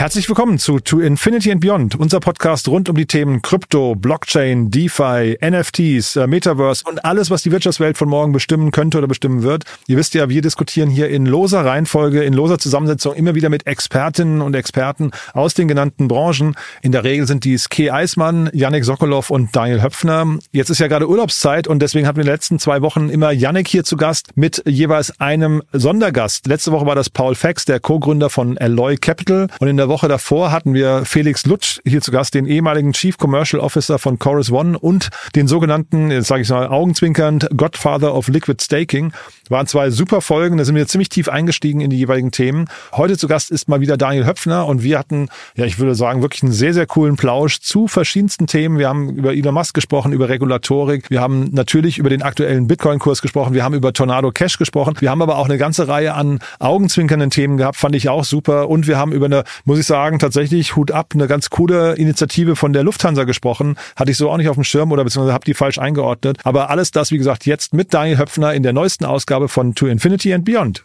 Herzlich willkommen zu To Infinity and Beyond, unser Podcast rund um die Themen Krypto, Blockchain, DeFi, NFTs, äh, Metaverse und alles, was die Wirtschaftswelt von morgen bestimmen könnte oder bestimmen wird. Ihr wisst ja, wir diskutieren hier in loser Reihenfolge, in loser Zusammensetzung immer wieder mit Expertinnen und Experten aus den genannten Branchen. In der Regel sind dies Kay Eismann, Yannick Sokolov und Daniel Höpfner. Jetzt ist ja gerade Urlaubszeit und deswegen hatten wir in den letzten zwei Wochen immer Yannick hier zu Gast mit jeweils einem Sondergast. Letzte Woche war das Paul Fax, der Co-Gründer von Alloy Capital und in der Woche davor hatten wir Felix Lutsch hier zu Gast, den ehemaligen Chief Commercial Officer von Chorus One und den sogenannten, jetzt sage ich mal augenzwinkernd, Godfather of Liquid Staking. Waren zwei super Folgen, da sind wir ziemlich tief eingestiegen in die jeweiligen Themen. Heute zu Gast ist mal wieder Daniel Höpfner und wir hatten, ja, ich würde sagen, wirklich einen sehr, sehr coolen Plausch zu verschiedensten Themen. Wir haben über Elon Musk gesprochen, über Regulatorik. Wir haben natürlich über den aktuellen Bitcoin-Kurs gesprochen. Wir haben über Tornado Cash gesprochen. Wir haben aber auch eine ganze Reihe an augenzwinkernden Themen gehabt, fand ich auch super. Und wir haben über eine, muss ich sagen, tatsächlich Hut ab, eine ganz coole Initiative von der Lufthansa gesprochen. Hatte ich so auch nicht auf dem Schirm oder beziehungsweise habe die falsch eingeordnet. Aber alles das, wie gesagt, jetzt mit Daniel Höpfner in der neuesten Ausgabe von To Infinity and Beyond.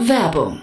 Werbung.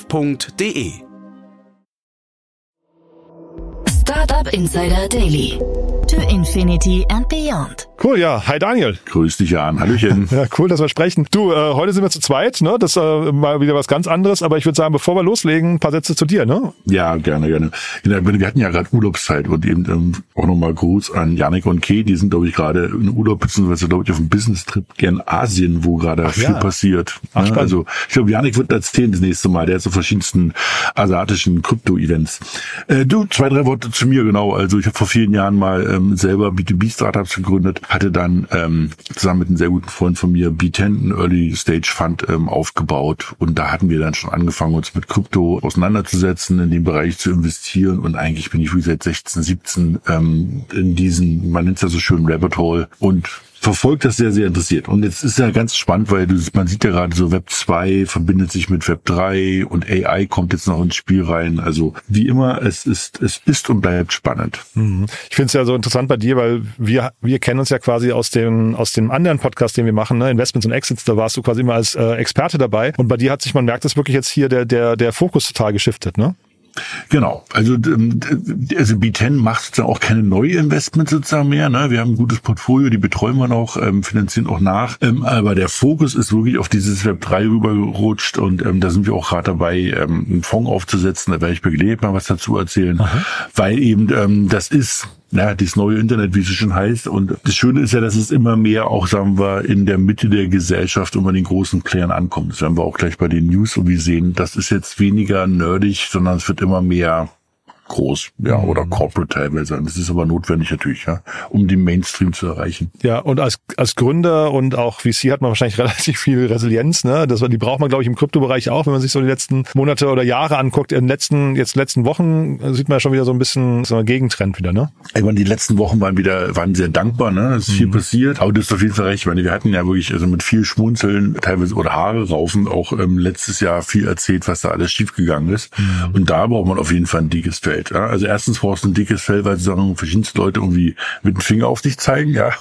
www.startup.de. Startup Insider Daily. To Infinity and Beyond. Cool, ja. Hi Daniel. Grüß dich, Jan. Hallöchen. Ja, cool, dass wir sprechen. Du, äh, heute sind wir zu zweit, ne? Das ist äh, mal wieder was ganz anderes, aber ich würde sagen, bevor wir loslegen, ein paar Sätze zu dir, ne? Ja, gerne, gerne. Wir hatten ja gerade Urlaubszeit und eben ähm, auch nochmal Gruß an Janik und Kay, die sind, glaube ich, gerade in Urlaub, beziehungsweise, glaube ich, auf einem Business-Trip gern Asien, wo gerade viel ja. passiert. Ach, ne? Also, ich glaube, Janik wird erzählen das nächste Mal. Der hat so verschiedensten asiatischen Krypto-Events. Äh, du, zwei, drei Worte zu mir, genau. Also, ich habe vor vielen Jahren mal ähm, selber B2B-Startups gegründet, hatte dann ähm, zusammen mit einem sehr guten Freund von mir B10, einen Early Stage Fund ähm, aufgebaut. Und da hatten wir dann schon angefangen, uns mit Krypto auseinanderzusetzen, in den Bereich zu investieren. Und eigentlich bin ich wie seit 16, 17 ähm, in diesen, man nennt es ja so schön Rabbit Hole. Und verfolgt das sehr, sehr interessiert. Und jetzt ist ja ganz spannend, weil du, man sieht ja gerade so Web 2 verbindet sich mit Web 3 und AI kommt jetzt noch ins Spiel rein. Also wie immer, es ist, es ist und bleibt spannend. Mhm. Ich finde es ja so interessant bei dir, weil wir, wir kennen uns ja quasi aus dem, aus dem anderen Podcast, den wir machen, ne? Investments und Exits, da warst du quasi immer als äh, Experte dabei. Und bei dir hat sich, man merkt das wirklich jetzt hier, der, der, der Fokus total geschiftet, ne? Genau, also also B10 macht sozusagen auch keine Neuinvestments sozusagen mehr. Ne? Wir haben ein gutes Portfolio, die betreuen wir noch, ähm, finanzieren auch nach. Ähm, aber der Fokus ist wirklich auf dieses Web 3 rübergerutscht und ähm, da sind wir auch gerade dabei, ähm, einen Fonds aufzusetzen. Da werde ich beglebt mal was dazu erzählen, Aha. weil eben ähm, das ist ja, das neue Internet, wie es schon heißt. Und das Schöne ist ja, dass es immer mehr auch, sagen wir, in der Mitte der Gesellschaft und bei den großen Playern ankommt. Das werden wir auch gleich bei den News so wie sehen. Das ist jetzt weniger nerdig, sondern es wird immer mehr groß, ja, Mhm. oder corporate teilweise. Das ist aber notwendig natürlich, ja, um den Mainstream zu erreichen. Ja, und als, als Gründer und auch VC hat man wahrscheinlich relativ viel Resilienz, ne? Das, die braucht man, glaube ich, im Kryptobereich auch, wenn man sich so die letzten Monate oder Jahre anguckt. In den letzten, jetzt letzten Wochen sieht man ja schon wieder so ein bisschen so ein Gegentrend wieder, ne? Ich meine, die letzten Wochen waren wieder, waren sehr dankbar, ne? Es ist viel passiert. Aber du hast auf jeden Fall recht. Ich meine, wir hatten ja wirklich, also mit viel Schmunzeln, teilweise oder Haare raufen, auch ähm, letztes Jahr viel erzählt, was da alles schiefgegangen ist. Und da braucht man auf jeden Fall ein dickes Fell. Welt. Ja? Also erstens brauchst du ein dickes Fell, weil sagen verschiedenste Leute irgendwie mit dem Finger auf dich zeigen, ja.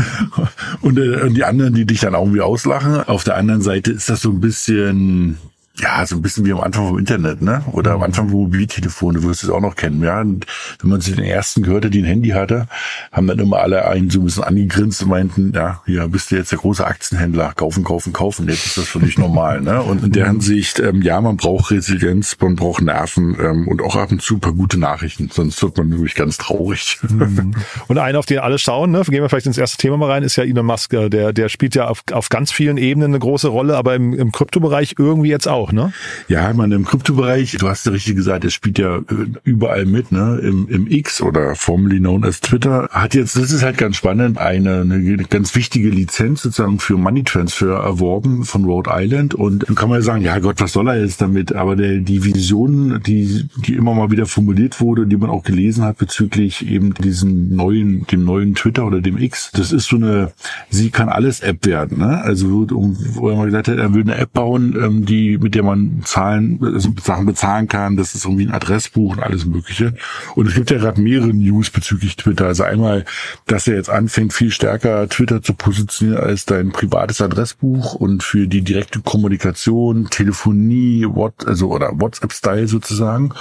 und, äh, und die anderen, die dich dann auch irgendwie auslachen. Auf der anderen Seite ist das so ein bisschen ja, so ein bisschen wie am Anfang vom Internet, ne? Oder am Anfang vom Mobiltelefon, du wirst es auch noch kennen, ja. Und wenn man zu den ersten gehörte, die ein Handy hatte, haben dann immer alle einen so ein bisschen angegrinst und meinten, ja, hier bist du jetzt der große Aktienhändler, kaufen, kaufen, kaufen. Jetzt ist das völlig normal, ne? Und in der Hinsicht, ähm, ja, man braucht Resilienz, man braucht Nerven ähm, und auch ab und zu paar gute Nachrichten, sonst wird man nämlich ganz traurig. Mhm. Und einen, auf den alle schauen, ne? Gehen wir vielleicht ins erste Thema mal rein, ist ja Elon Musk, äh, der, der spielt ja auf, auf ganz vielen Ebenen eine große Rolle, aber im, im Kryptobereich irgendwie jetzt auch auch, ne? Ja, man im Kryptobereich, du hast ja richtig gesagt, es spielt ja äh, überall mit, ne? Im, im X oder formerly known as Twitter, hat jetzt, das ist halt ganz spannend, eine, eine ganz wichtige Lizenz sozusagen für Money Transfer erworben von Rhode Island. Und dann kann man ja sagen, ja Gott, was soll er jetzt damit? Aber der, die Vision, die, die immer mal wieder formuliert wurde, die man auch gelesen hat bezüglich eben diesem neuen, dem neuen Twitter oder dem X, das ist so eine, sie kann alles App werden, ne? Also, wo er mal gesagt hat, er will eine App bauen, ähm, die mit der man Zahlen, also Sachen bezahlen kann. Das ist irgendwie ein Adressbuch und alles Mögliche. Und es gibt ja gerade mehrere News bezüglich Twitter. Also einmal, dass er jetzt anfängt, viel stärker Twitter zu positionieren als dein privates Adressbuch und für die direkte Kommunikation, Telefonie, what, also oder WhatsApp-Style sozusagen.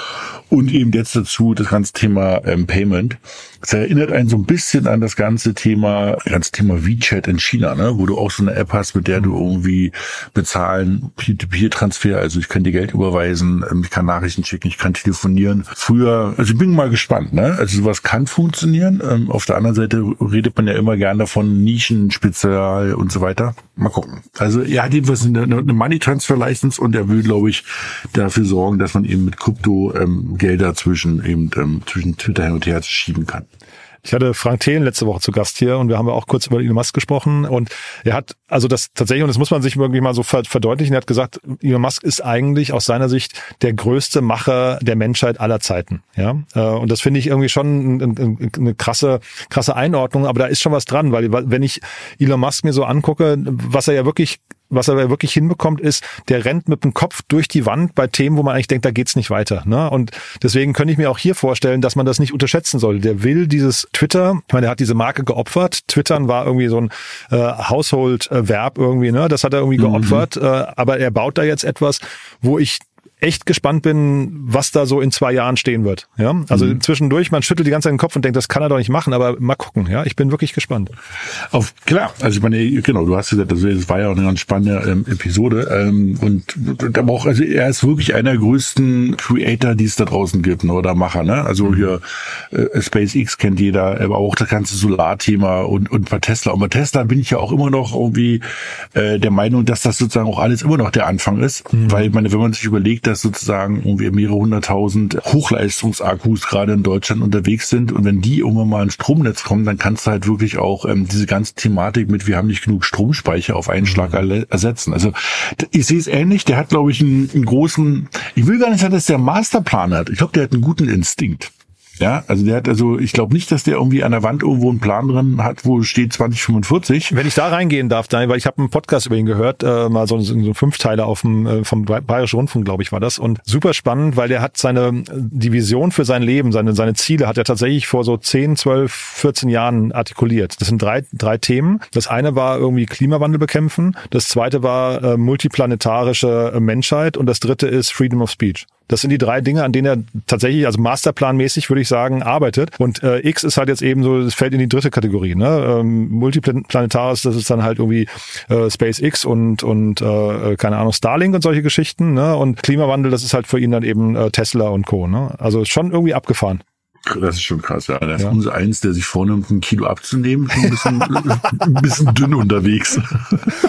Und eben jetzt dazu das ganze Thema ähm, Payment. Es erinnert einen so ein bisschen an das ganze Thema, ganze Thema WeChat in China, ne? wo du auch so eine App hast, mit der du irgendwie bezahlen, Peer-to-Peer-Transfer, also ich kann dir Geld überweisen, ähm, ich kann Nachrichten schicken, ich kann telefonieren. Früher, also ich bin mal gespannt, ne? Also sowas kann funktionieren. Ähm, auf der anderen Seite redet man ja immer gern davon, Nischen, Spezial und so weiter. Mal gucken. Also er hat jedenfalls eine, eine Money Transfer License und er will, glaube ich, dafür sorgen, dass man eben mit Krypto ähm, Gelder zwischen eben ähm, zwischen Twitter hin und her schieben kann. Ich hatte Frank Thelen letzte Woche zu Gast hier und wir haben ja auch kurz über Elon Musk gesprochen und er hat, also das tatsächlich, und das muss man sich irgendwie mal so verdeutlichen, er hat gesagt, Elon Musk ist eigentlich aus seiner Sicht der größte Macher der Menschheit aller Zeiten. Ja, äh, und das finde ich irgendwie schon eine krasse, krasse Einordnung, aber da ist schon was dran, weil wenn ich Elon Musk mir so angucke, was er ja wirklich was er wirklich hinbekommt, ist, der rennt mit dem Kopf durch die Wand bei Themen, wo man eigentlich denkt, da geht's nicht weiter. Ne? Und deswegen könnte ich mir auch hier vorstellen, dass man das nicht unterschätzen soll. Der will dieses Twitter, ich meine, der hat diese Marke geopfert. Twittern war irgendwie so ein äh, Household-Verb irgendwie, ne? Das hat er irgendwie mhm. geopfert. Mhm. Äh, aber er baut da jetzt etwas, wo ich echt gespannt bin, was da so in zwei Jahren stehen wird. Ja, also mhm. zwischendurch, man schüttelt die ganze Zeit den Kopf und denkt, das kann er doch nicht machen, aber mal gucken. Ja, ich bin wirklich gespannt. Auf klar, also ich meine, genau, du hast gesagt, es war ja auch eine ganz spannende ähm, Episode ähm, und da auch, also er ist wirklich einer der größten Creator, die es da draußen gibt, ne, oder Macher, ne? Also mhm. hier äh, SpaceX kennt jeder, aber auch das ganze Solarthema und und bei Tesla. Und bei Tesla bin ich ja auch immer noch irgendwie äh, der Meinung, dass das sozusagen auch alles immer noch der Anfang ist, mhm. weil ich meine, wenn man sich überlegt, dass sozusagen irgendwie mehrere hunderttausend Hochleistungsakkus gerade in Deutschland unterwegs sind. Und wenn die irgendwann mal ins Stromnetz kommen, dann kannst du halt wirklich auch ähm, diese ganze Thematik mit, wir haben nicht genug Stromspeicher auf einen Schlag mhm. ersetzen. Also ich sehe es ähnlich. Der hat, glaube ich, einen, einen großen, ich will gar nicht sagen, dass der Masterplan hat. Ich glaube, der hat einen guten Instinkt. Ja, also der hat also, ich glaube nicht, dass der irgendwie an der Wand irgendwo einen Plan drin hat, wo steht 2045. Wenn ich da reingehen darf, Daniel, weil ich habe einen Podcast über ihn gehört, äh, mal so, so ein Fünfteiler auf dem äh, vom Bayerischen Rundfunk, glaube ich, war das. Und super spannend, weil der hat seine die Vision für sein Leben, seine seine Ziele hat er tatsächlich vor so 10, 12, 14 Jahren artikuliert. Das sind drei drei Themen. Das eine war irgendwie Klimawandel bekämpfen, das zweite war äh, multiplanetarische Menschheit und das dritte ist Freedom of Speech. Das sind die drei Dinge, an denen er tatsächlich, also masterplanmäßig würde ich sagen, arbeitet. Und äh, X ist halt jetzt eben so, es fällt in die dritte Kategorie. Ne? Ähm, Multiplanetaris, das ist dann halt irgendwie äh, SpaceX und und äh, keine Ahnung Starlink und solche Geschichten. Ne? Und Klimawandel, das ist halt für ihn dann eben äh, Tesla und Co. Ne? Also schon irgendwie abgefahren. Das ist schon krass, ja. Das ja. ist unser eins, der sich vornimmt, ein Kilo abzunehmen, ein bisschen, ein bisschen dünn unterwegs.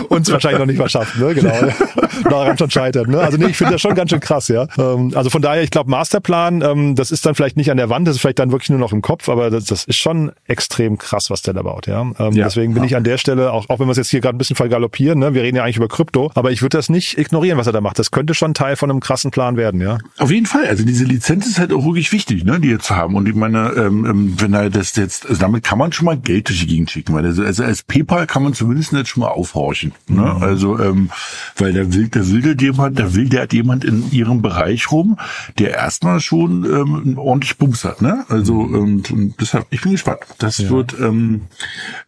Und es wahrscheinlich noch nicht mal schafft, ne? Genau. Daran schon scheitert, ne? Also nee, ich finde das schon ganz schön krass, ja. Ähm, also von daher, ich glaube, Masterplan, ähm, das ist dann vielleicht nicht an der Wand, das ist vielleicht dann wirklich nur noch im Kopf, aber das, das ist schon extrem krass, was der da baut, ja. Ähm, ja. Deswegen bin ich an der Stelle, auch, auch wenn wir es jetzt hier gerade ein bisschen vergaloppieren, ne? Wir reden ja eigentlich über Krypto, aber ich würde das nicht ignorieren, was er da macht. Das könnte schon Teil von einem krassen Plan werden, ja. Auf jeden Fall. Also diese Lizenz ist halt auch wirklich wichtig, ne? Die jetzt zu haben. Und Und ich meine, ähm, ähm, wenn er das jetzt, also damit kann man schon mal Geld durch die Gegend schicken, weil also, also als PayPal kann man zumindest jetzt schon mal aufhorchen. Ne? Mhm. Also, ähm, weil da will, da will der jemand, da will der hat jemand in ihrem Bereich rum, der erstmal schon ähm, ordentlich Bums hat. Ne? Also mhm. ähm, deshalb, ich bin gespannt. Das ja. wird, ähm,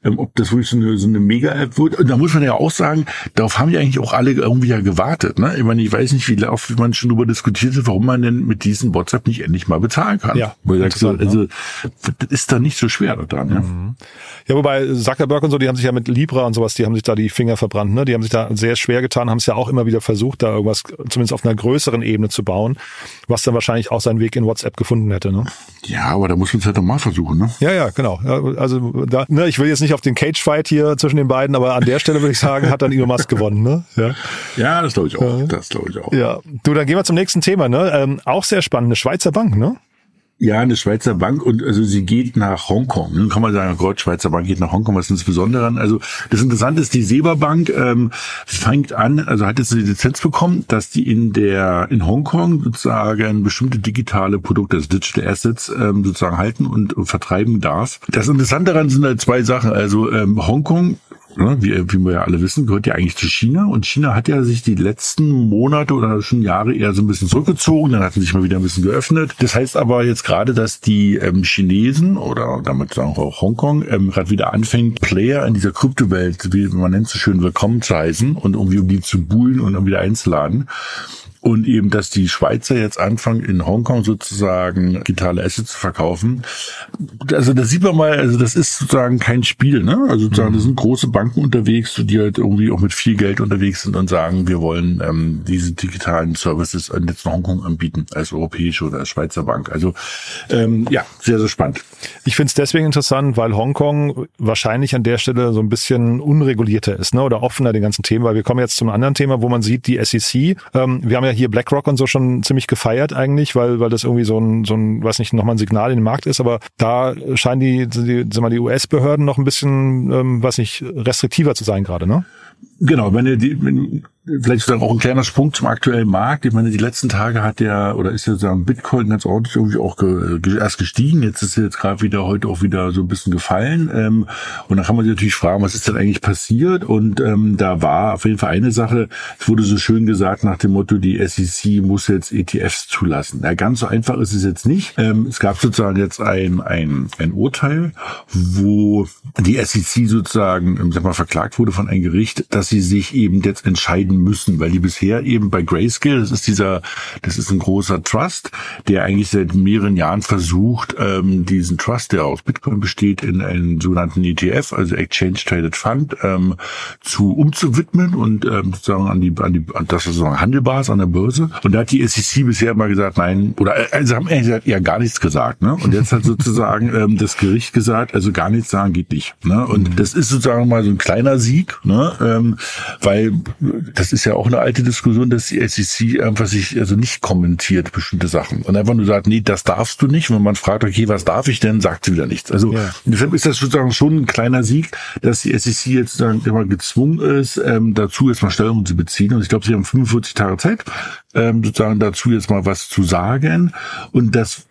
ähm, ob das wirklich so eine, so eine Mega-App wird. Und da muss man ja auch sagen, darauf haben ja eigentlich auch alle irgendwie ja gewartet. Ne? Ich meine, ich weiß nicht, wie oft man schon darüber diskutiert hat, warum man denn mit diesem WhatsApp nicht endlich mal bezahlen kann. Ja, Wo ich sag, so, also das ist da nicht so schwer daran. Ja? Mhm. ja, wobei Zuckerberg und so, die haben sich ja mit Libra und sowas, die haben sich da die Finger verbrannt. Ne? Die haben sich da sehr schwer getan, haben es ja auch immer wieder versucht, da irgendwas zumindest auf einer größeren Ebene zu bauen, was dann wahrscheinlich auch seinen Weg in WhatsApp gefunden hätte. Ne? Ja, aber da muss man es halt nochmal versuchen. Ne? Ja, ja, genau. Also da, ne, ich will jetzt nicht auf den Cage-Fight hier zwischen den beiden, aber an der Stelle würde ich sagen, hat dann Elon Musk gewonnen. Ne? Ja, ja das glaube ich auch. Das glaube ich auch. Ja, du, dann gehen wir zum nächsten Thema. Ne? Ähm, auch sehr spannend, eine Schweizer Bank, ne? Ja, eine Schweizer Bank und also sie geht nach Hongkong. Nun kann man sagen, oh Gott, Schweizer Bank geht nach Hongkong, was ist das Besondere an? Also das Interessante ist, die Seba Bank ähm, fängt an, also hat jetzt eine Lizenz bekommen, dass die in der in Hongkong sozusagen bestimmte digitale Produkte, also Digital Assets, ähm, sozusagen halten und vertreiben darf. Das Interessante daran sind halt zwei Sachen. Also ähm, Hongkong wie, wie wir ja alle wissen, gehört ja eigentlich zu China. Und China hat ja sich die letzten Monate oder schon Jahre eher so ein bisschen zurückgezogen. Dann hatten sich mal wieder ein bisschen geöffnet. Das heißt aber jetzt gerade, dass die ähm, Chinesen oder damit sagen auch Hongkong ähm, gerade wieder anfängt, Player in dieser Kryptowelt, wie man nennt so schön, willkommen zu heißen und irgendwie um die zu buhlen und um wieder einzuladen und eben, dass die Schweizer jetzt anfangen, in Hongkong sozusagen digitale Assets zu verkaufen. Also da sieht man mal, also das ist sozusagen kein Spiel, ne? Also sozusagen, das sind große Banken unterwegs, die halt irgendwie auch mit viel Geld unterwegs sind und sagen, wir wollen ähm, diese digitalen Services jetzt in Hongkong anbieten, als europäische oder als Schweizer Bank. Also ähm, ja, sehr, sehr spannend. Ich finde es deswegen interessant, weil Hongkong wahrscheinlich an der Stelle so ein bisschen unregulierter ist, ne? Oder offener den ganzen Themen, weil wir kommen jetzt zum anderen Thema, wo man sieht, die SEC, ähm, wir haben ja hier BlackRock und so schon ziemlich gefeiert eigentlich, weil, weil das irgendwie so ein, so ein, weiß nicht, nochmal ein Signal in den Markt ist, aber da scheinen die, die, die US-Behörden noch ein bisschen, ähm, weiß nicht, restriktiver zu sein gerade, ne? Genau, wenn ihr die, wenn, vielleicht dann auch ein kleiner Sprung zum aktuellen Markt. Ich meine, die letzten Tage hat der oder ist ja so ein Bitcoin ganz ordentlich irgendwie auch ge, erst gestiegen. Jetzt ist jetzt gerade wieder heute auch wieder so ein bisschen gefallen. Ähm, und dann kann man sich natürlich fragen, was ist denn eigentlich passiert? Und ähm, da war auf jeden Fall eine Sache. Es wurde so schön gesagt nach dem Motto, die SEC muss jetzt ETFs zulassen. Ja, ganz so einfach ist es jetzt nicht. Ähm, es gab sozusagen jetzt ein ein ein Urteil, wo die SEC sozusagen, ähm, sag mal, verklagt wurde von einem Gericht, dass sie sich eben jetzt entscheiden müssen, weil die bisher eben bei Grayscale, das ist dieser, das ist ein großer Trust, der eigentlich seit mehreren Jahren versucht, ähm, diesen Trust, der aus Bitcoin besteht, in einen sogenannten ETF, also Exchange Traded Fund, ähm, zu umzuwidmen und ähm, sozusagen an die, an die, an das sozusagen handelbar ist an der Börse. Und da hat die SEC bisher immer gesagt, nein, oder also haben ehrlich gesagt ja gar nichts gesagt, ne? Und jetzt hat sozusagen ähm, das Gericht gesagt, also gar nichts sagen geht nicht. Ne? Und mhm. das ist sozusagen mal so ein kleiner Sieg, ne? Ähm, weil das ist ja auch eine alte Diskussion, dass die SEC einfach sich also nicht kommentiert bestimmte Sachen und einfach nur sagt, nee, das darfst du nicht. Und wenn man fragt, okay, was darf ich denn, sagt sie wieder nichts. Also ja. deshalb ist das sozusagen schon ein kleiner Sieg, dass die SEC jetzt sozusagen immer gezwungen ist, ähm, dazu jetzt mal Stellung zu beziehen. Und ich glaube, sie haben 45 Tage Zeit, ähm, sozusagen dazu jetzt mal was zu sagen. Und das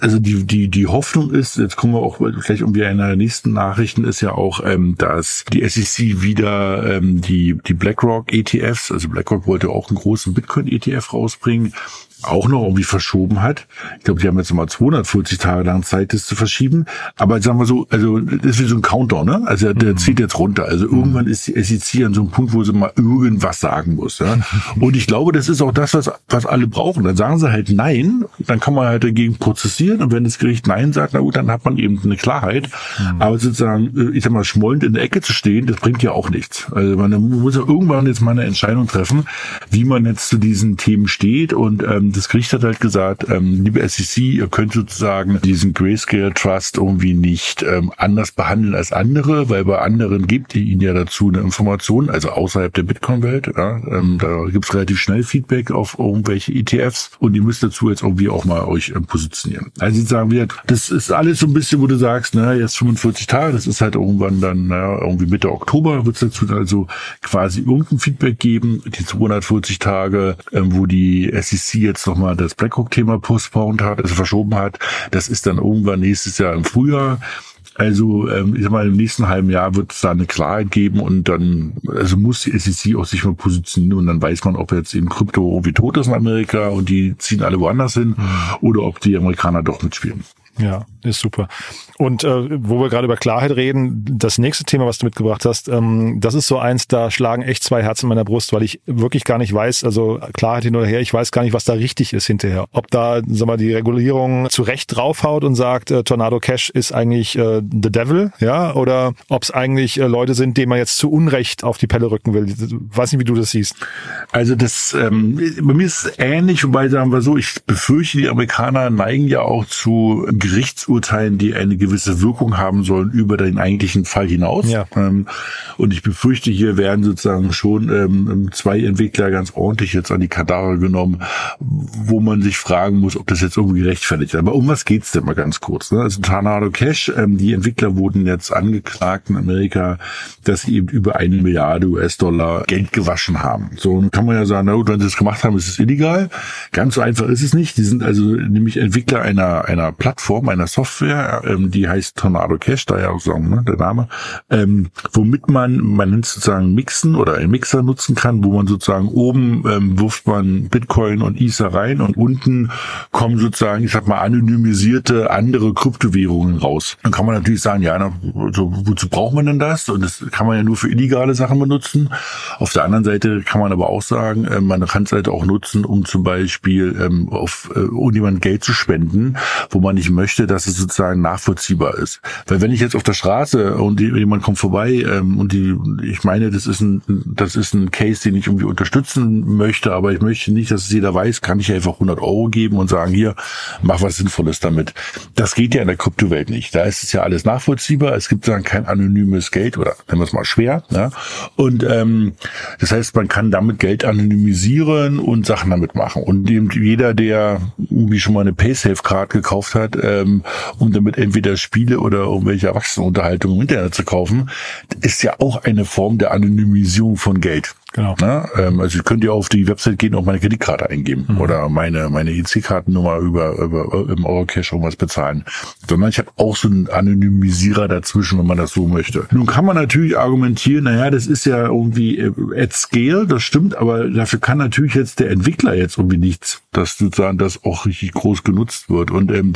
also die, die, die Hoffnung ist, jetzt kommen wir auch vielleicht irgendwie in der nächsten Nachrichten, ist ja auch, ähm, dass die SEC wieder ähm, die, die BlackRock ETFs, also BlackRock wollte auch einen großen Bitcoin ETF rausbringen, auch noch irgendwie verschoben hat. Ich glaube, die haben jetzt nochmal 240 Tage lang Zeit, das zu verschieben. Aber sagen wir so, also das ist wie so ein Countdown, ne? Also der mhm. zieht jetzt runter. Also mhm. irgendwann ist die SEC an so einem Punkt, wo sie mal irgendwas sagen muss. Ja? Und ich glaube, das ist auch das, was, was alle brauchen. Dann sagen sie halt Nein, dann kann man halt dagegen prozessieren. Und wenn das Gericht Nein sagt, na gut, dann hat man eben eine Klarheit. Mhm. Aber sozusagen, äh, ich sag mal, schmollend in der Ecke zu stehen, das bringt ja auch nichts. Also man muss ja irgendwann jetzt mal eine Entscheidung treffen, wie man jetzt zu diesen Themen steht. Und ähm, das Gericht hat halt gesagt, ähm, liebe SEC, ihr könnt sozusagen diesen Grayscale Trust irgendwie nicht ähm, anders behandeln als andere, weil bei anderen gibt ihr ihnen ja dazu eine Information, also außerhalb der Bitcoin-Welt. Ja, ähm, da gibt's relativ schnell Feedback auf irgendwelche ETFs und ihr müsst dazu jetzt irgendwie auch mal euch ähm, positionieren. Also sagen wir, das ist alles so ein bisschen, wo du sagst, na, jetzt 45 Tage, das ist halt irgendwann dann, naja, irgendwie Mitte Oktober wird es dazu also quasi irgendein Feedback geben. Die 240 Tage, ähm, wo die SEC jetzt nochmal das BlackRock-Thema postponed hat, also verschoben hat, das ist dann irgendwann nächstes Jahr im Frühjahr. Also ähm, ich sag mal, im nächsten halben Jahr wird es da eine Klarheit geben und dann, also muss die SEC auch sich mal positionieren und dann weiß man, ob jetzt eben Krypto irgendwie tot ist in Amerika und die ziehen alle woanders hin mhm. oder ob die Amerikaner doch mitspielen. Ja, ist super. Und äh, wo wir gerade über Klarheit reden, das nächste Thema, was du mitgebracht hast, ähm, das ist so eins, da schlagen echt zwei Herzen in meiner Brust, weil ich wirklich gar nicht weiß, also Klarheit hin oder her, ich weiß gar nicht, was da richtig ist hinterher. Ob da, sag mal, die Regulierung zu Recht draufhaut und sagt, äh, Tornado Cash ist eigentlich äh, the devil, ja, oder ob es eigentlich äh, Leute sind, denen man jetzt zu Unrecht auf die Pelle rücken will. Ich weiß nicht, wie du das siehst. Also das, ähm, bei mir ist es ähnlich, wobei sagen wir so, ich befürchte, die Amerikaner neigen ja auch zu Gerichtsurteilen, die eine gewisse Wirkung haben sollen über den eigentlichen Fall hinaus. Ja. Ähm, und ich befürchte, hier werden sozusagen schon ähm, zwei Entwickler ganz ordentlich jetzt an die Kadare genommen, wo man sich fragen muss, ob das jetzt irgendwie gerechtfertigt ist. Aber um was geht's denn mal ganz kurz? Ne? Also Tornado Cash, ähm, die Entwickler wurden jetzt angeklagt in Amerika, dass sie eben über eine Milliarde US-Dollar Geld gewaschen haben. So, und kann man ja sagen, na gut, wenn sie das gemacht haben, ist es illegal. Ganz so einfach ist es nicht. Die sind also nämlich Entwickler einer, einer Plattform, einer Software, ähm, die heißt Tornado Cash, da ja auch sagen, ne, der Name, ähm, womit man, man sozusagen Mixen oder einen Mixer nutzen kann, wo man sozusagen oben ähm, wirft man Bitcoin und Ether rein und unten kommen sozusagen, ich sag mal, anonymisierte andere Kryptowährungen raus. Dann kann man natürlich sagen, ja, na, so, wozu braucht man denn das? Und das kann man ja nur für illegale Sachen benutzen. Auf der anderen Seite kann man aber auch sagen, äh, man kann es halt auch nutzen, um zum Beispiel ähm, auf äh, um jemand Geld zu spenden, wo man nicht möchte, dass es sozusagen nachvollziehbar ist. Weil wenn ich jetzt auf der Straße und jemand kommt vorbei ähm, und die, ich meine, das ist ein, das ist ein Case, den ich irgendwie unterstützen möchte, aber ich möchte nicht, dass es jeder weiß, kann ich einfach 100 Euro geben und sagen, hier, mach was Sinnvolles damit. Das geht ja in der Kryptowelt nicht. Da ist es ja alles nachvollziehbar. Es gibt dann kein anonymes Geld oder nennen wir es mal schwer. Ne? Und ähm, das heißt, man kann damit Geld anonymisieren und Sachen damit machen. Und eben jeder, der irgendwie schon mal eine Paysafe-Card gekauft hat, ähm, um damit entweder Spiele oder irgendwelche Erwachsenenunterhaltungen im Internet zu kaufen, ist ja auch eine Form der Anonymisierung von Geld. Genau. Na, ähm, also ich könnte ja auf die Website gehen und meine Kreditkarte eingeben mhm. oder meine meine EC-Kartennummer über, über im Eurocash irgendwas bezahlen. Sondern ich habe auch so einen Anonymisierer dazwischen, wenn man das so möchte. Nun kann man natürlich argumentieren, naja, das ist ja irgendwie äh, at scale, das stimmt, aber dafür kann natürlich jetzt der Entwickler jetzt irgendwie nichts, dass sozusagen das auch richtig groß genutzt wird. Und ähm,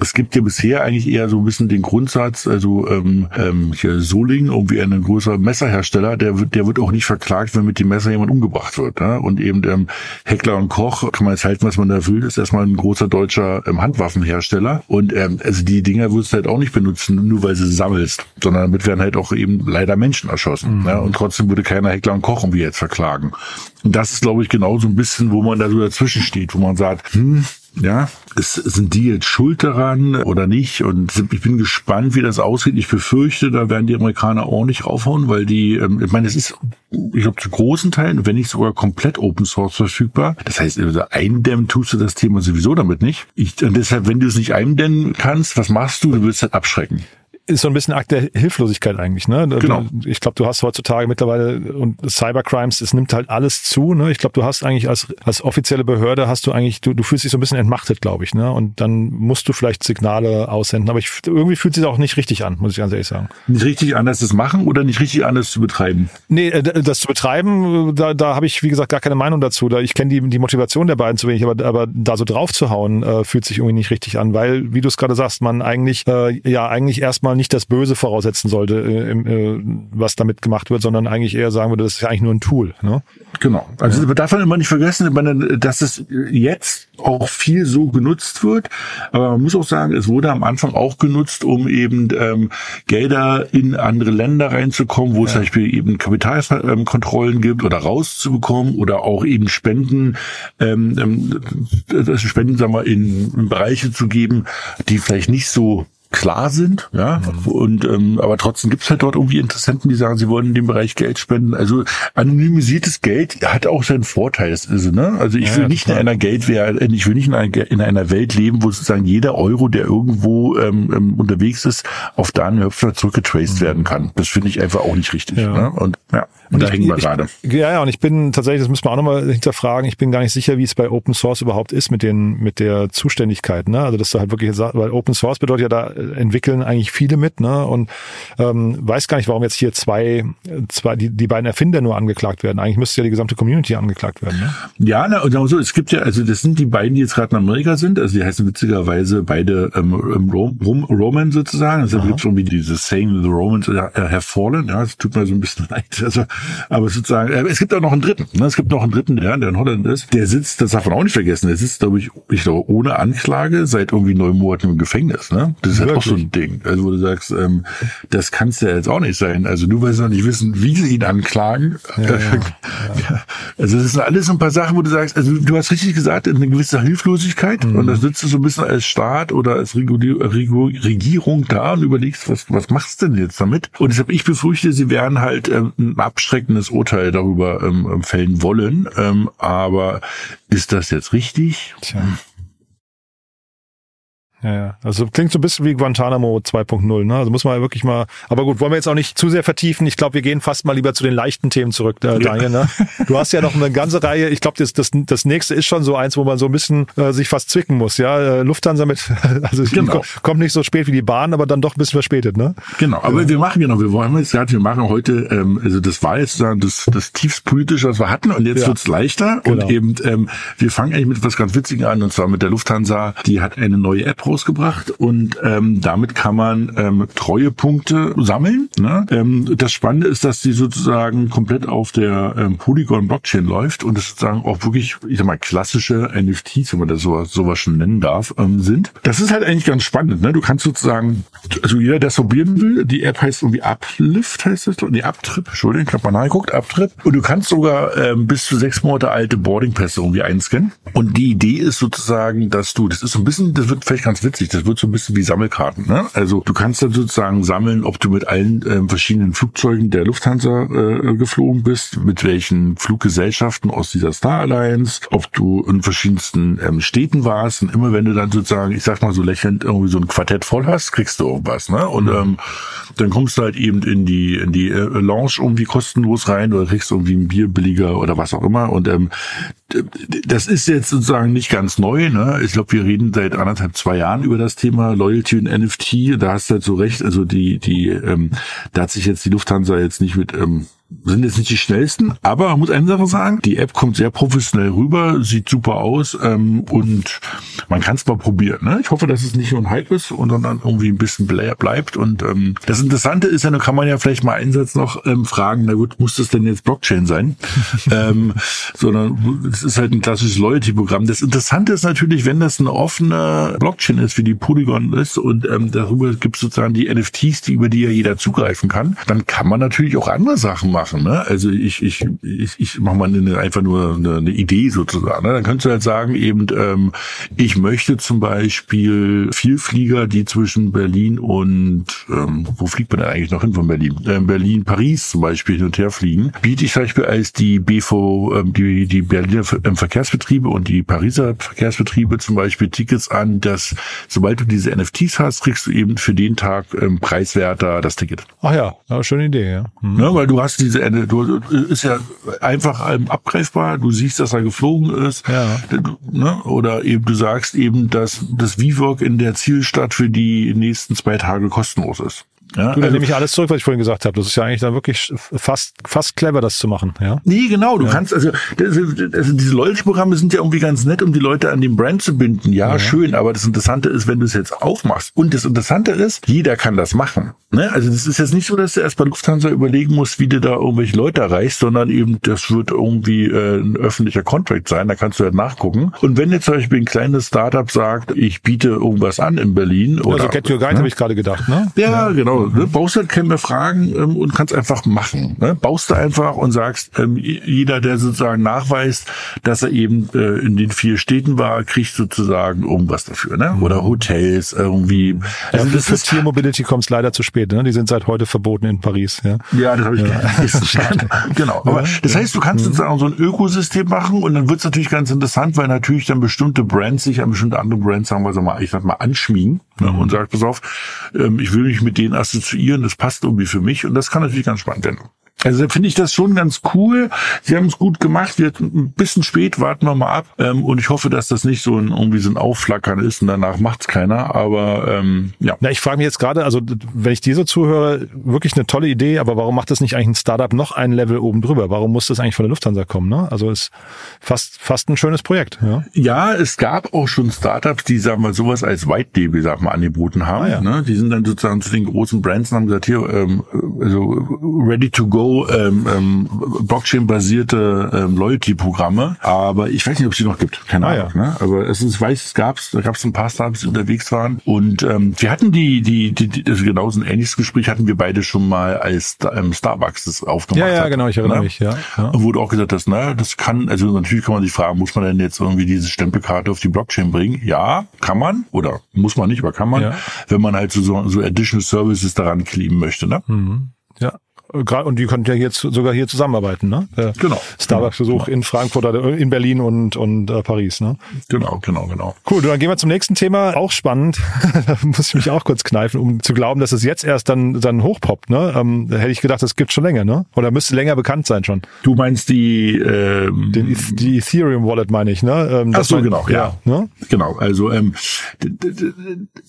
es gibt ja bisher eigentlich eher so ein bisschen den Grundsatz, also ähm, ähm, hier Soling, irgendwie ein größerer Messerhersteller, der wird, der wird auch nicht verklagt, wenn mit dem Messer jemand umgebracht wird. Ne? Und eben ähm, Heckler und Koch, kann man jetzt halten, was man da fühlt, ist erstmal ein großer deutscher ähm, Handwaffenhersteller. Und ähm, also die Dinger würdest du halt auch nicht benutzen, nur weil sie sammelst, sondern damit werden halt auch eben leider Menschen erschossen. Mhm. Ne? Und trotzdem würde keiner Heckler und Koch irgendwie jetzt verklagen. Und das ist, glaube ich, genau so ein bisschen, wo man da so dazwischen steht, wo man sagt, hm, ja, ist, sind die jetzt schuld daran oder nicht? Und ich bin gespannt, wie das aussieht. Ich befürchte, da werden die Amerikaner nicht raufhauen, weil die, ähm, ich meine, es ist, ich glaube, zu großen Teilen, wenn nicht sogar komplett Open Source verfügbar. Das heißt, also eindämmen tust du das Thema sowieso damit nicht. Ich, und deshalb, wenn du es nicht eindämmen kannst, was machst du? Du willst halt abschrecken ist so ein bisschen Akt der Hilflosigkeit eigentlich. Ne? Genau. Ich glaube, du hast heutzutage mittlerweile und Cybercrimes, es nimmt halt alles zu. Ne? Ich glaube, du hast eigentlich als, als offizielle Behörde hast du eigentlich, du, du fühlst dich so ein bisschen entmachtet, glaube ich. Ne? Und dann musst du vielleicht Signale aussenden. Aber ich, irgendwie fühlt sich auch nicht richtig an, muss ich ganz ehrlich sagen. Nicht richtig anders das machen oder nicht richtig anders zu betreiben? Nee, äh, das zu betreiben, da, da habe ich, wie gesagt, gar keine Meinung dazu. Da, ich kenne die, die Motivation der beiden zu wenig, aber, aber da so drauf zu hauen, äh, fühlt sich irgendwie nicht richtig an, weil, wie du es gerade sagst, man eigentlich, äh, ja, eigentlich erstmal nicht das Böse voraussetzen sollte, äh, äh, was damit gemacht wird, sondern eigentlich eher sagen würde, das ist ja eigentlich nur ein Tool. Ne? Genau. Also ja. darf man immer nicht vergessen, dass es jetzt auch viel so genutzt wird. Aber man muss auch sagen, es wurde am Anfang auch genutzt, um eben ähm, Gelder in andere Länder reinzukommen, wo ja. es zum Beispiel eben Kapitalkontrollen gibt oder rauszubekommen oder auch eben Spenden, ähm, ähm Spenden, sagen wir, in, in Bereiche zu geben, die vielleicht nicht so klar sind, ja. Mhm. Und ähm, aber trotzdem gibt's halt dort irgendwie Interessenten, die sagen, sie wollen in dem Bereich Geld spenden. Also anonymisiertes Geld hat auch seinen Vorteil. Das ist, ne? Also ich ja, will nicht in einer Geldwehr, ich will nicht in einer, in einer Welt leben, wo sozusagen jeder Euro, der irgendwo ähm, ähm unterwegs ist, auf Daniel Höpfner zurückgetraced mhm. werden kann. Das finde ich einfach auch nicht richtig. Ja. Ne? Und ja. Und, da hängen wir gerade. Ja, ja, und ich bin tatsächlich, das müssen wir auch nochmal hinterfragen, ich bin gar nicht sicher, wie es bei Open Source überhaupt ist mit den, mit der Zuständigkeit, ne? Also, dass du halt wirklich, weil Open Source bedeutet ja, da entwickeln eigentlich viele mit, ne? Und ähm, weiß gar nicht, warum jetzt hier zwei, zwei, die, die beiden Erfinder nur angeklagt werden. Eigentlich müsste ja die gesamte Community angeklagt werden, ne? Ja, na, und so, es gibt ja, also das sind die beiden, die jetzt gerade in Amerika sind, also die heißen witzigerweise beide ähm, Rom, Rom, Roman sozusagen. Also gibt es irgendwie dieses Saying, the Romans have fallen, ja, das tut mir so ein bisschen leid. Also aber sozusagen, äh, es gibt auch noch einen dritten. Ne? Es gibt noch einen dritten, der, der in Holland ist. Der sitzt, das darf man auch nicht vergessen, der sitzt, glaube ich, ich glaube, ohne Anklage seit irgendwie neun Monaten im Gefängnis. Ne? Das ist halt auch so ein Ding. Also wo du sagst, ähm, das kann es ja jetzt auch nicht sein. Also nur weil sie noch nicht wissen, wie sie ihn anklagen. Ja, ja, ja. Also das sind alles so ein paar Sachen, wo du sagst, also du hast richtig gesagt, eine gewisse Hilflosigkeit. Mhm. Und da sitzt du so ein bisschen als Staat oder als Regierung da und überlegst, was, was machst du denn jetzt damit? Und deshalb, ich befürchte, sie werden halt ähm, ein abschreckendes Urteil darüber ähm, fällen wollen. Ähm, aber ist das jetzt richtig? Tja. Ja, ja. Also klingt so ein bisschen wie Guantanamo 2.0, ne? Also muss man wirklich mal, aber gut, wollen wir jetzt auch nicht zu sehr vertiefen. Ich glaube, wir gehen fast mal lieber zu den leichten Themen zurück, äh, Daniel, ne? Du hast ja noch eine ganze Reihe, ich glaube, das, das, das nächste ist schon so eins, wo man so ein bisschen äh, sich fast zwicken muss, ja? Äh, Lufthansa mit, also genau. kommt nicht so spät wie die Bahn, aber dann doch ein bisschen verspätet, ne? Genau, aber ja. wir machen genau, wir wollen jetzt gerade, wir machen heute, ähm, also das war jetzt sozusagen das, das tiefst politische, was wir hatten und jetzt ja. wird's leichter genau. und eben, ähm, wir fangen eigentlich mit was ganz Witzigen an und zwar mit der Lufthansa, die hat eine neue App rausgebracht und ähm, damit kann man ähm, Treuepunkte sammeln. Ne? Ähm, das Spannende ist, dass sie sozusagen komplett auf der ähm, Polygon Blockchain läuft und es sozusagen auch wirklich, ich sag mal, klassische NFTs, wenn man das sowas, sowas schon nennen darf, ähm, sind. Das ist halt eigentlich ganz spannend. Ne? Du kannst sozusagen, also jeder, der es probieren will, die App heißt irgendwie Uplift, heißt das, nee, Abtrip, Entschuldigung, ich habe mal nachgeguckt, Abtrip. Und du kannst sogar ähm, bis zu sechs Monate alte Boardingpässe irgendwie einscannen. Und die Idee ist sozusagen, dass du, das ist so ein bisschen, das wird vielleicht ganz witzig, das wird so ein bisschen wie Sammelkarten. Ne? Also du kannst dann sozusagen sammeln, ob du mit allen äh, verschiedenen Flugzeugen der Lufthansa äh, geflogen bist, mit welchen Fluggesellschaften aus dieser Star Alliance, ob du in verschiedensten ähm, Städten warst. Und immer wenn du dann sozusagen, ich sag mal so lächelnd, irgendwie so ein Quartett voll hast, kriegst du irgendwas. Ne? Und ähm, dann kommst du halt eben in die in die äh, Lounge irgendwie kostenlos rein oder kriegst irgendwie ein Bier billiger oder was auch immer. Und ähm, das ist jetzt sozusagen nicht ganz neu. Ne? Ich glaube, wir reden seit anderthalb, zwei Jahren über das Thema Loyalty und NFT. Da hast du halt so recht. Also die, die, ähm, da hat sich jetzt die Lufthansa jetzt nicht mit ähm, sind jetzt nicht die schnellsten, aber man muss eine Sache sagen, die App kommt sehr professionell rüber, sieht super aus ähm, und man kann es mal probieren. Ne? Ich hoffe, dass es nicht nur ein Hype ist und dann irgendwie ein bisschen bleibt. Und ähm, das Interessante ist ja, da kann man ja vielleicht mal einen Satz noch ähm, fragen, na gut, muss das denn jetzt Blockchain sein? ähm, sondern es ist halt ein klassisches Loyalty-Programm. Das Interessante ist natürlich, wenn das eine offene Blockchain ist, wie die Polygon ist und ähm, darüber gibt es sozusagen die NFTs, die über die ja jeder zugreifen kann, dann kann man natürlich auch andere Sachen machen. Ne? Also ich, ich, ich, ich mache mal eine, einfach nur eine, eine Idee sozusagen. Ne? Dann könntest du halt sagen, eben, ähm, ich möchte zum Beispiel Vielflieger, die zwischen Berlin und ähm, wo fliegt man denn eigentlich noch hin von Berlin? Ähm, Berlin, Paris zum Beispiel hin und her fliegen, biete ich zum Beispiel als die BV, ähm, die, die Berliner ähm, Verkehrsbetriebe und die Pariser Verkehrsbetriebe zum Beispiel Tickets an, dass sobald du diese NFTs hast, kriegst du eben für den Tag ähm, preiswerter das Ticket. Ach ja, ja schöne Idee, ja. Mhm. ja. Weil du hast diese Ende. Du ist ja einfach abgreifbar. Du siehst, dass er geflogen ist. Ja. Ne? Oder eben du sagst eben, dass das V-Work in der Zielstadt für die nächsten zwei Tage kostenlos ist. Ja, du, dann also, nehme ich alles zurück, was ich vorhin gesagt habe. Das ist ja eigentlich dann wirklich fast, fast clever, das zu machen. Ja? Nee, genau. Du ja. kannst, also, also diese Loyalty-Programme sind ja irgendwie ganz nett, um die Leute an den Brand zu binden. Ja, ja, schön, aber das Interessante ist, wenn du es jetzt aufmachst. Und das Interessante ist, jeder kann das machen. Ne? Also das ist jetzt nicht so, dass du erst bei Lufthansa überlegen musst, wie du da irgendwelche Leute erreichst, sondern eben, das wird irgendwie äh, ein öffentlicher Contract sein, da kannst du halt nachgucken. Und wenn jetzt zum Beispiel ein kleines Startup sagt, ich biete irgendwas an in Berlin. Oder, also Get Your Guide ne? habe ich gerade gedacht, ne? Ja, genau Genau, ne? baust halt keine Fragen ähm, und kannst einfach machen. Ne? Baust du einfach und sagst, ähm, jeder, der sozusagen nachweist, dass er eben äh, in den vier Städten war, kriegt sozusagen irgendwas dafür. Ne? Oder Hotels irgendwie. Also ja, das für Tier Mobility kommt leider zu spät. Ne? Die sind seit heute verboten in Paris. Ja, ja das habe ich ja. genau. Aber das heißt, du kannst mhm. sozusagen so ein Ökosystem machen und dann wird es natürlich ganz interessant, weil natürlich dann bestimmte Brands sich an bestimmte andere Brands, sagen wir so mal, ich sag mal, anschmiegen ne? und sagt, pass auf, ähm, ich will mich mit denen assoziieren, das passt irgendwie für mich und das kann natürlich ganz spannend werden. Also finde ich das schon ganz cool. Sie haben es gut gemacht. Wird ein bisschen spät, warten wir mal ab. Ähm, und ich hoffe, dass das nicht so ein irgendwie so ein Aufflackern ist und danach macht's keiner. Aber ähm, ja. Na, ich frage mich jetzt gerade, also wenn ich dir so zuhöre, wirklich eine tolle Idee, aber warum macht das nicht eigentlich ein Startup noch ein Level oben drüber? Warum muss das eigentlich von der Lufthansa kommen? Ne? Also ist fast fast ein schönes Projekt. Ja, ja es gab auch schon Startups, die sagen wir sowas als White Label sagen wir, angeboten haben. Ah, ja. ne? Die sind dann sozusagen zu den großen Brands und haben gesagt, hier, ähm, also ready to go ähm, ähm, Blockchain-basierte ähm, Loyalty-Programme, aber ich weiß nicht, ob es die noch gibt. Keine ah, Ahnung. Ja. Ne? Aber es ist, weiß, es gab's, da gab es ein paar Startups, die unterwegs waren. Und ähm, wir hatten die, die, die, die also genau so ein ähnliches Gespräch hatten wir beide schon mal, als ähm, Starbucks das aufgemacht hat. Ja, ja, hat, genau, ich erinnere ne? mich, ja. ja. Und wurde auch gesagt, dass, na, das kann, also natürlich kann man sich fragen, muss man denn jetzt irgendwie diese Stempelkarte auf die Blockchain bringen? Ja, kann man. Oder muss man nicht, aber kann man, ja. wenn man halt so, so, so Additional Services daran kleben möchte. Ne? Mhm. Ja, und die könnten ja jetzt sogar hier zusammenarbeiten, ne? Der genau. Starbucks-Besuch genau. in Frankfurt oder in Berlin und, und äh, Paris, ne? Genau, genau, genau. Cool, dann gehen wir zum nächsten Thema. Auch spannend. da muss ich mich auch kurz kneifen, um zu glauben, dass es jetzt erst dann, dann hochpoppt, ne? Ähm, da hätte ich gedacht, das gibt schon länger, ne? Oder müsste länger bekannt sein schon. Du meinst die, ähm, Den, die Ethereum Wallet meine ich, ne? Ähm, Ach so, genau, ja. ja ne? Genau, also ähm,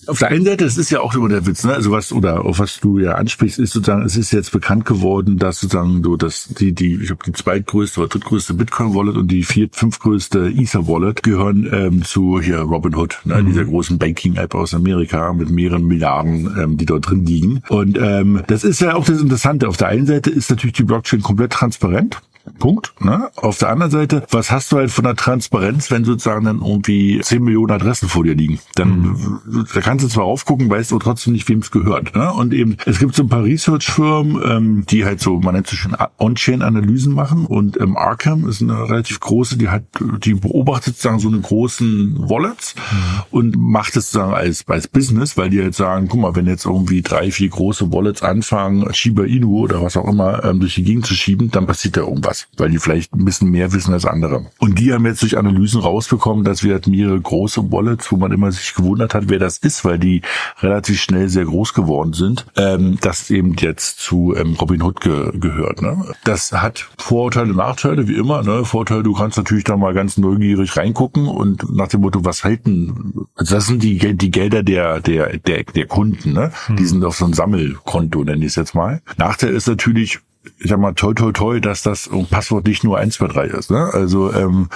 auf der einen Seite, das ist ja auch immer der Witz, ne? Also was, oder auf was du ja ansprichst, ist sozusagen, es ist jetzt bekannt geworden, dass sozusagen so dass die, die, ich glaube, die zweitgrößte oder drittgrößte Bitcoin-Wallet und die viert, fünftgrößte Ether-Wallet gehören ähm, zu hier Robinhood, ne, mhm. dieser großen Banking-App aus Amerika mit mehreren Milliarden, ähm, die dort drin liegen. Und ähm, das ist ja auch das Interessante. Auf der einen Seite ist natürlich die Blockchain komplett transparent. Punkt. Ne? Auf der anderen Seite, was hast du halt von der Transparenz, wenn sozusagen dann irgendwie 10 Millionen Adressen vor dir liegen? Dann mhm. da kannst du zwar aufgucken, weißt du trotzdem nicht, wem es gehört. Ne? Und eben, es gibt so ein paar Research-Firmen, ähm, die halt so, man nennt es schon On-Chain-Analysen machen und ähm, Arkham ist eine relativ große, die hat, die beobachtet sozusagen so eine großen Wallets mhm. und macht es sozusagen als, als Business, weil die halt sagen, guck mal, wenn jetzt irgendwie drei, vier große Wallets anfangen, Shiba Inu oder was auch immer ähm, durch die Gegend zu schieben, dann passiert da irgendwas was, weil die vielleicht ein bisschen mehr wissen als andere. Und die haben jetzt durch Analysen rausbekommen, dass wir halt mehrere große Wallets, wo man immer sich gewundert hat, wer das ist, weil die relativ schnell sehr groß geworden sind, ähm, das eben jetzt zu ähm, Robinhood ge gehört. Ne? Das hat Vorurteile, Nachteile, wie immer. Ne? Vorteil, du kannst natürlich da mal ganz neugierig reingucken und nach dem Motto, was halten, also das sind die, die Gelder der, der, der, der Kunden, ne? Hm. Die sind auf so einem Sammelkonto, nenne ich es jetzt mal. Nachteil ist natürlich, ich sag mal, toi, toi, toi, dass das Passwort nicht nur 1, 2, 3 ist. Ne? Also ähm,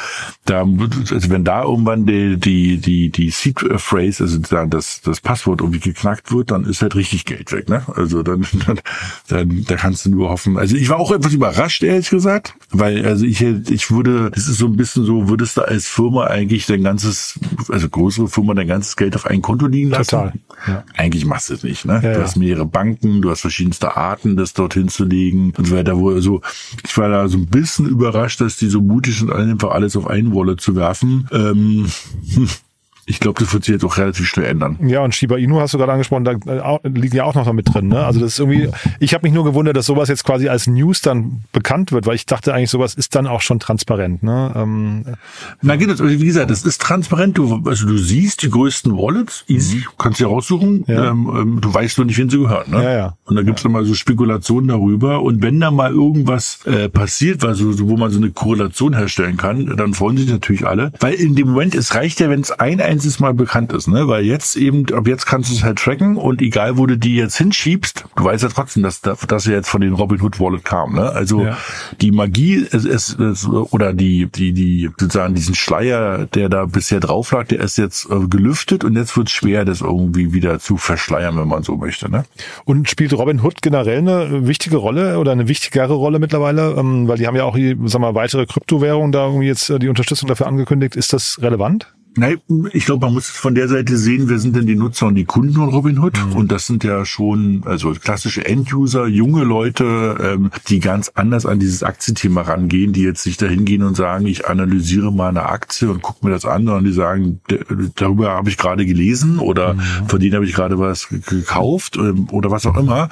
da, also wenn da irgendwann die die die die Seed Phrase, also das das Passwort irgendwie geknackt wird, dann ist halt richtig Geld weg. Ne? Also dann, dann dann da kannst du nur hoffen. Also ich war auch etwas überrascht, ehrlich gesagt, weil also ich ich würde, das ist so ein bisschen so, würdest du als Firma eigentlich dein ganzes, also größere Firma dein ganzes Geld auf ein Konto liegen lassen? Total. Ja. Eigentlich machst du es nicht. Ne? Ja, du hast mehrere Banken, du hast verschiedenste Arten, das dorthin zu legen und so weiter. Wo also ich war da so ein bisschen überrascht, dass die so mutig sind, einfach alles auf einen Wallet zu werfen. Ähm, hm ich glaube, das wird sich jetzt auch relativ schnell ändern. Ja, und Shiba Inu hast du gerade angesprochen, da äh, liegen ja auch noch mit drin. Ne? Also das ist irgendwie, ich habe mich nur gewundert, dass sowas jetzt quasi als News dann bekannt wird, weil ich dachte eigentlich, sowas ist dann auch schon transparent. Ne? Ähm, Na geht das, wie gesagt, das ist transparent. Du, also du siehst die größten Wallets, easy, mhm. kannst sie raussuchen. Ja. Ähm, ähm, du weißt nur nicht, wen sie gehören. Ne? Ja, ja. Und da gibt's ja. immer so Spekulationen darüber. Und wenn da mal irgendwas äh, passiert, also, wo man so eine Korrelation herstellen kann, dann freuen sich natürlich alle. Weil in dem Moment, es reicht ja, wenn es ein einziges Mal bekannt ist, ne? Weil jetzt eben, ab jetzt kannst du es halt tracken und egal, wo du die jetzt hinschiebst, du weißt ja trotzdem, dass, dass er jetzt von den Robinhood Wallet kam, ne? Also ja. die Magie es, es, es, oder die, die, die, sozusagen diesen Schleier, der da bisher drauf lag, der ist jetzt äh, gelüftet und jetzt wird es schwer, das irgendwie wieder zu verschleiern, wenn man so möchte, ne? Und spielt Robinhood generell eine wichtige Rolle oder eine wichtigere Rolle mittlerweile? Ähm, weil die haben ja auch, sag mal, weitere Kryptowährungen da irgendwie jetzt äh, die Unterstützung dafür angekündigt. Ist das relevant? Nein, ich glaube, man muss von der Seite sehen, wer sind denn die Nutzer und die Kunden von Robinhood? Mhm. Und das sind ja schon also klassische Enduser, junge Leute, ähm, die ganz anders an dieses Aktienthema rangehen, die jetzt nicht dahin gehen und sagen, ich analysiere mal eine Aktie und gucke mir das an, sondern die sagen, darüber habe ich gerade gelesen oder mhm. von denen habe ich gerade was gekauft ähm, oder was auch immer.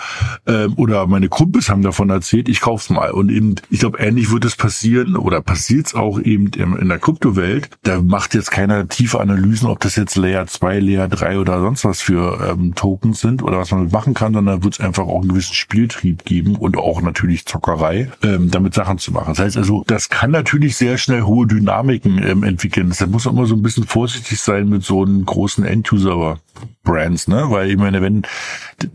Ähm, oder meine Kumpels haben davon erzählt, ich kauf's mal. Und eben, ich glaube, ähnlich wird es passieren oder passiert es auch eben in der Kryptowelt. Da macht jetzt keiner tiefe Analysen, ob das jetzt Layer 2, Layer 3 oder sonst was für ähm, Tokens sind oder was man machen kann, sondern wird es einfach auch einen gewissen Spieltrieb geben und auch natürlich Zockerei, ähm, damit Sachen zu machen. Das heißt also, das kann natürlich sehr schnell hohe Dynamiken ähm, entwickeln. Da muss man immer so ein bisschen vorsichtig sein mit so einem großen End-User Brands, ne? Weil ich meine, wenn,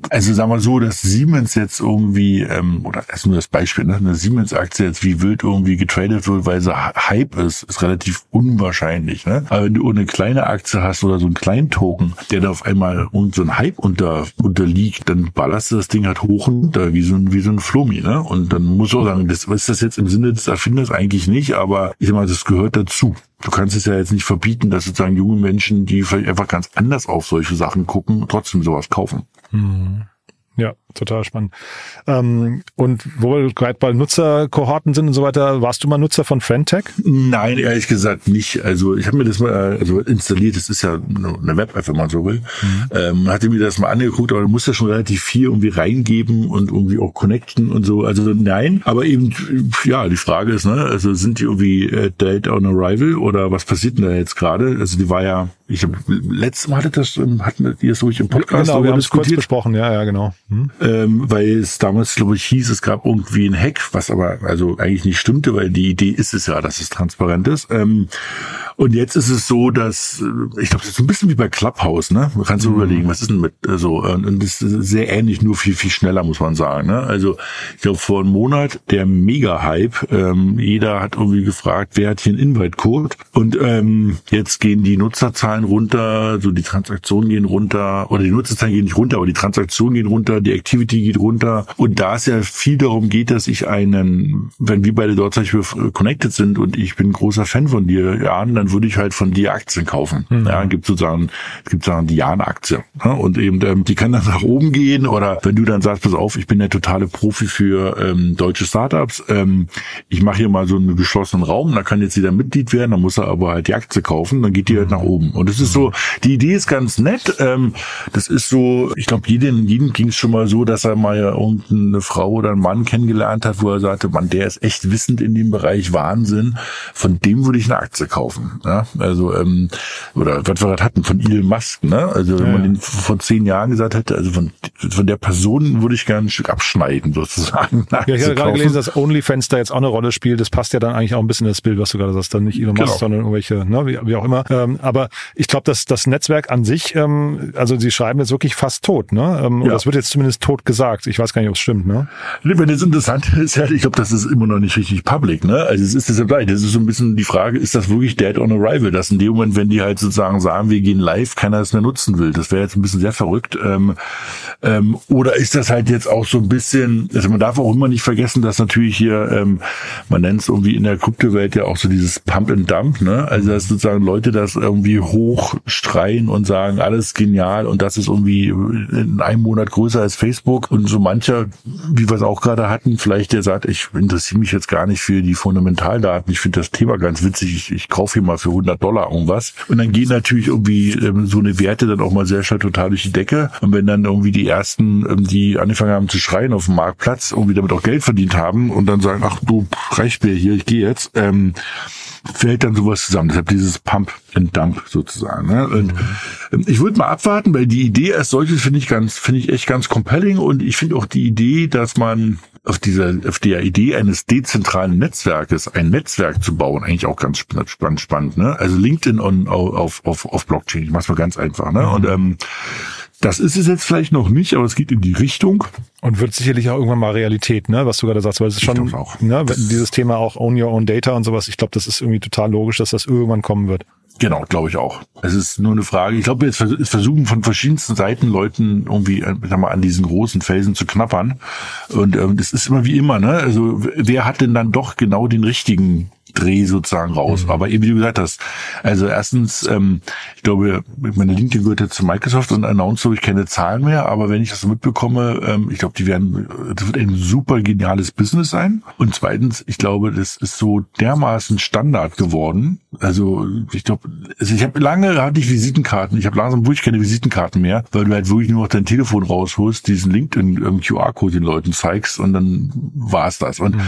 also sagen wir so, dass Siemens jetzt irgendwie, ähm, oder das ist nur das Beispiel, ne? Eine Siemens-Aktie jetzt wie wild irgendwie getradet wird, weil sie Hype ist, ist relativ unwahrscheinlich, ne? Aber wenn du eine kleine Aktie hast oder so einen kleinen Token, der da auf einmal und so ein Hype unter, unterliegt, dann ballerst du das Ding halt hoch und runter, wie so ein, wie so ein Flummi, ne? Und dann muss auch sagen, das, ist das jetzt im Sinne des Erfinders eigentlich nicht, aber ich sag mal, das gehört dazu. Du kannst es ja jetzt nicht verbieten, dass sozusagen junge Menschen, die vielleicht einfach ganz anders auf solche Sachen gucken, trotzdem sowas kaufen. Mhm. Ja, total spannend. Ähm, und wo wir gerade bei Nutzerkohorten sind und so weiter, warst du mal Nutzer von Friendtech? Nein, ehrlich gesagt nicht. Also ich habe mir das mal also installiert, das ist ja eine Web-App, wenn man so will. Mhm. Ähm, hatte mir das mal angeguckt, aber du musst ja schon relativ viel irgendwie reingeben und irgendwie auch connecten und so. Also nein, aber eben, ja, die Frage ist, ne, also sind die irgendwie äh, Date on Arrival oder was passiert denn da jetzt gerade? Also die war ja, ich habe letztes Mal hattet das, hatten die das so im Podcast genau, wir haben es kurz besprochen, ja, ja, genau. Hm? Ähm, weil es damals, glaube ich, hieß, es gab irgendwie ein Hack, was aber also eigentlich nicht stimmte, weil die Idee ist es ja, dass es transparent ist. Ähm, und jetzt ist es so, dass, äh, ich glaube, das ist so ein bisschen wie bei Clubhouse, ne? Man kann so mhm. überlegen, was ist denn mit äh, so, äh, und das ist sehr ähnlich, nur viel, viel schneller, muss man sagen. Ne? Also ich glaube, vor einem Monat der Mega-Hype, ähm, jeder hat irgendwie gefragt, wer hat hier einen Invite-Code? Und ähm, jetzt gehen die Nutzerzahlen runter, so die Transaktionen gehen runter, oder die Nutzerzahlen gehen nicht runter, aber die Transaktionen gehen runter, die Activity geht runter. Und da es ja viel darum geht, dass ich einen, wenn wir beide dort zum Beispiel connected sind und ich bin großer Fan von dir, ja, dann dann würde ich halt von dir Aktien kaufen. Mhm. Ja, gibt sozusagen, es gibt sozusagen die Jan-Aktie. Ja, und eben, ähm, die kann dann nach oben gehen oder wenn du dann sagst, pass auf, ich bin der totale Profi für ähm, deutsche Startups, ähm, ich mache hier mal so einen geschlossenen Raum, da kann jetzt jeder Mitglied werden, dann muss er aber halt die Aktie kaufen, dann geht die halt nach oben. Und das ist so, die Idee ist ganz nett. Ähm, das ist so, ich glaube, jedem, jedem ging es schon mal so, dass er mal irgendeine Frau oder einen Mann kennengelernt hat, wo er sagte, man, der ist echt wissend in dem Bereich Wahnsinn. Von dem würde ich eine Aktie kaufen. Ja? Also, ähm, oder was wir gerade hatten von Elon Musk, ne? Also wenn ja, man den vor zehn Jahren gesagt hätte, also von, von der Person würde ich gerne ein Stück abschneiden, sozusagen. Ja, ich habe gerade gelesen, dass OnlyFans da jetzt auch eine Rolle spielt. Das passt ja dann eigentlich auch ein bisschen in das Bild, was du gerade sagst. Dann nicht Elon Musk, genau. sondern irgendwelche, ne, wie, wie auch immer. Ähm, aber ich glaube, dass das Netzwerk an sich, ähm, also sie schreiben jetzt wirklich fast tot, ne? Ähm, ja. das wird jetzt zumindest tot gesagt. Ich weiß gar nicht, ob es stimmt, ne? Wenn es interessant ist, ja, ich glaube, das ist immer noch nicht richtig public, ne? Also es ist deshalb gleich. Das ist so ein bisschen die Frage, ist das wirklich Dead on Arrival, dass in dem Moment, wenn die halt sozusagen sagen, wir gehen live, keiner es mehr nutzen will. Das wäre jetzt ein bisschen sehr verrückt. Ähm, ähm, oder ist das halt jetzt auch so ein bisschen, also man darf auch immer nicht vergessen, dass natürlich hier, ähm, man nennt es irgendwie in der Kryptowelt ja auch so dieses Pump and Dump, ne? Also dass sozusagen Leute das irgendwie hochstreien und sagen, alles genial und das ist irgendwie in einem Monat größer als Facebook und so mancher, wie wir es auch gerade hatten, vielleicht der sagt, ich interessiere mich jetzt gar nicht für die Fundamentaldaten, ich finde das Thema ganz witzig, ich, ich kaufe hier mal für 100 Dollar irgendwas. Und dann gehen natürlich irgendwie ähm, so eine Werte dann auch mal sehr schnell total durch die Decke. Und wenn dann irgendwie die ersten, ähm, die angefangen haben zu schreien auf dem Marktplatz, irgendwie damit auch Geld verdient haben und dann sagen, ach du, reicht mir hier, ich gehe jetzt, ähm, fällt dann sowas zusammen. Deshalb dieses Pump and Dump sozusagen. Ne? Und mhm. ich würde mal abwarten, weil die Idee als solches finde ich ganz, finde ich echt ganz compelling und ich finde auch die Idee, dass man auf dieser, auf der Idee eines dezentralen Netzwerkes ein Netzwerk zu bauen, eigentlich auch ganz spannend, spannend, ne? Also LinkedIn on, auf, auf, auf Blockchain, ich mach's mal ganz einfach, ne? Mhm. Und ähm, das ist es jetzt vielleicht noch nicht, aber es geht in die Richtung. Und wird sicherlich auch irgendwann mal Realität, ne? Was du gerade sagst, weil es ist schon, ne, dieses Thema auch Own Your Own Data und sowas. Ich glaube, das ist irgendwie total logisch, dass das irgendwann kommen wird. Genau, glaube ich auch. Es ist nur eine Frage. Ich glaube, jetzt versuchen von verschiedensten Seiten Leuten irgendwie äh, sag mal, an diesen großen Felsen zu knappern. Und ähm, das ist immer wie immer, ne? Also wer hat denn dann doch genau den richtigen Dreh sozusagen raus. Mhm. Aber eben wie du gesagt hast, also erstens, ähm, ich glaube, meine LinkedIn gehört jetzt zu Microsoft und announced so, ich keine Zahlen mehr, aber wenn ich das so mitbekomme, ähm, ich glaube, die werden, das wird ein super geniales Business sein. Und zweitens, ich glaube, das ist so dermaßen Standard geworden. Also ich glaube, also ich habe lange hatte ich Visitenkarten, ich habe langsam wirklich keine Visitenkarten mehr, weil du halt wirklich nur noch dein Telefon rausholst, diesen LinkedIn QR-Code den Leuten zeigst und dann war's das. Und mhm.